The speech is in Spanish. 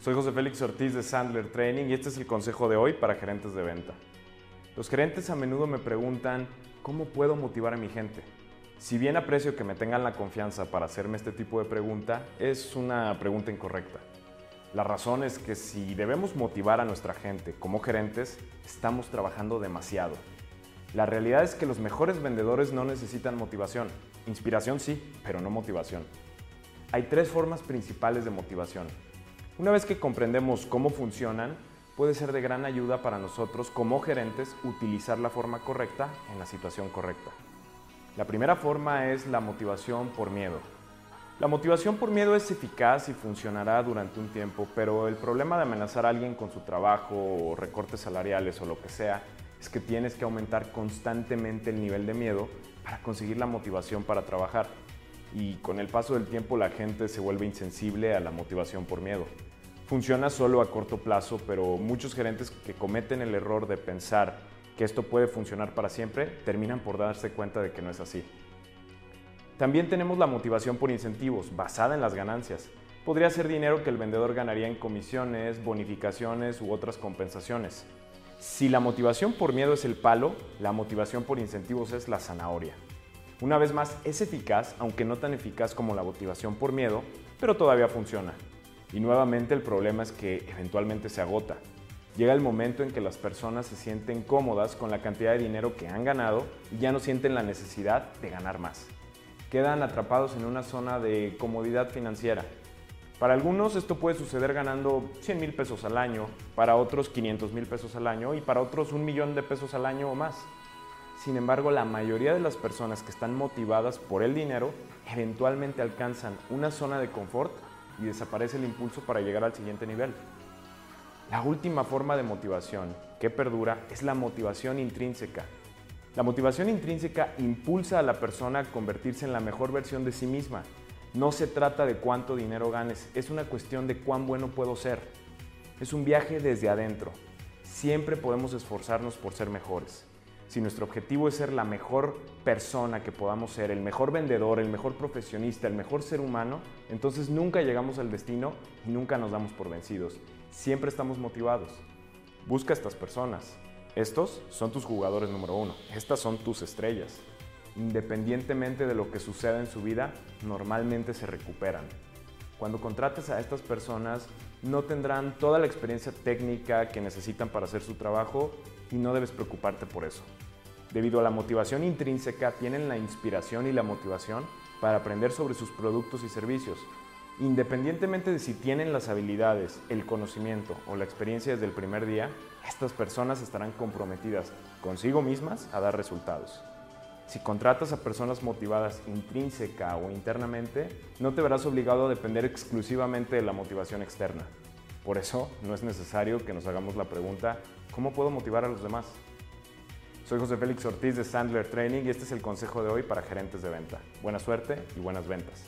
Soy José Félix Ortiz de Sandler Training y este es el consejo de hoy para gerentes de venta. Los gerentes a menudo me preguntan, ¿cómo puedo motivar a mi gente? Si bien aprecio que me tengan la confianza para hacerme este tipo de pregunta, es una pregunta incorrecta. La razón es que si debemos motivar a nuestra gente como gerentes, estamos trabajando demasiado. La realidad es que los mejores vendedores no necesitan motivación. Inspiración sí, pero no motivación. Hay tres formas principales de motivación. Una vez que comprendemos cómo funcionan, puede ser de gran ayuda para nosotros como gerentes utilizar la forma correcta en la situación correcta. La primera forma es la motivación por miedo. La motivación por miedo es eficaz y funcionará durante un tiempo, pero el problema de amenazar a alguien con su trabajo o recortes salariales o lo que sea es que tienes que aumentar constantemente el nivel de miedo para conseguir la motivación para trabajar. Y con el paso del tiempo la gente se vuelve insensible a la motivación por miedo. Funciona solo a corto plazo, pero muchos gerentes que cometen el error de pensar que esto puede funcionar para siempre, terminan por darse cuenta de que no es así. También tenemos la motivación por incentivos, basada en las ganancias. Podría ser dinero que el vendedor ganaría en comisiones, bonificaciones u otras compensaciones. Si la motivación por miedo es el palo, la motivación por incentivos es la zanahoria. Una vez más, es eficaz, aunque no tan eficaz como la motivación por miedo, pero todavía funciona. Y nuevamente el problema es que eventualmente se agota. Llega el momento en que las personas se sienten cómodas con la cantidad de dinero que han ganado y ya no sienten la necesidad de ganar más. Quedan atrapados en una zona de comodidad financiera. Para algunos esto puede suceder ganando 100 mil pesos al año, para otros 500 mil pesos al año y para otros un millón de pesos al año o más. Sin embargo, la mayoría de las personas que están motivadas por el dinero eventualmente alcanzan una zona de confort y desaparece el impulso para llegar al siguiente nivel. La última forma de motivación que perdura es la motivación intrínseca. La motivación intrínseca impulsa a la persona a convertirse en la mejor versión de sí misma. No se trata de cuánto dinero ganes, es una cuestión de cuán bueno puedo ser. Es un viaje desde adentro. Siempre podemos esforzarnos por ser mejores. Si nuestro objetivo es ser la mejor persona que podamos ser, el mejor vendedor, el mejor profesionista, el mejor ser humano, entonces nunca llegamos al destino y nunca nos damos por vencidos. Siempre estamos motivados. Busca a estas personas. Estos son tus jugadores número uno. Estas son tus estrellas. Independientemente de lo que suceda en su vida, normalmente se recuperan. Cuando contrates a estas personas, no tendrán toda la experiencia técnica que necesitan para hacer su trabajo y no debes preocuparte por eso. Debido a la motivación intrínseca, tienen la inspiración y la motivación para aprender sobre sus productos y servicios. Independientemente de si tienen las habilidades, el conocimiento o la experiencia desde el primer día, estas personas estarán comprometidas consigo mismas a dar resultados. Si contratas a personas motivadas intrínseca o internamente, no te verás obligado a depender exclusivamente de la motivación externa. Por eso no es necesario que nos hagamos la pregunta, ¿cómo puedo motivar a los demás? Soy José Félix Ortiz de Sandler Training y este es el consejo de hoy para gerentes de venta. Buena suerte y buenas ventas.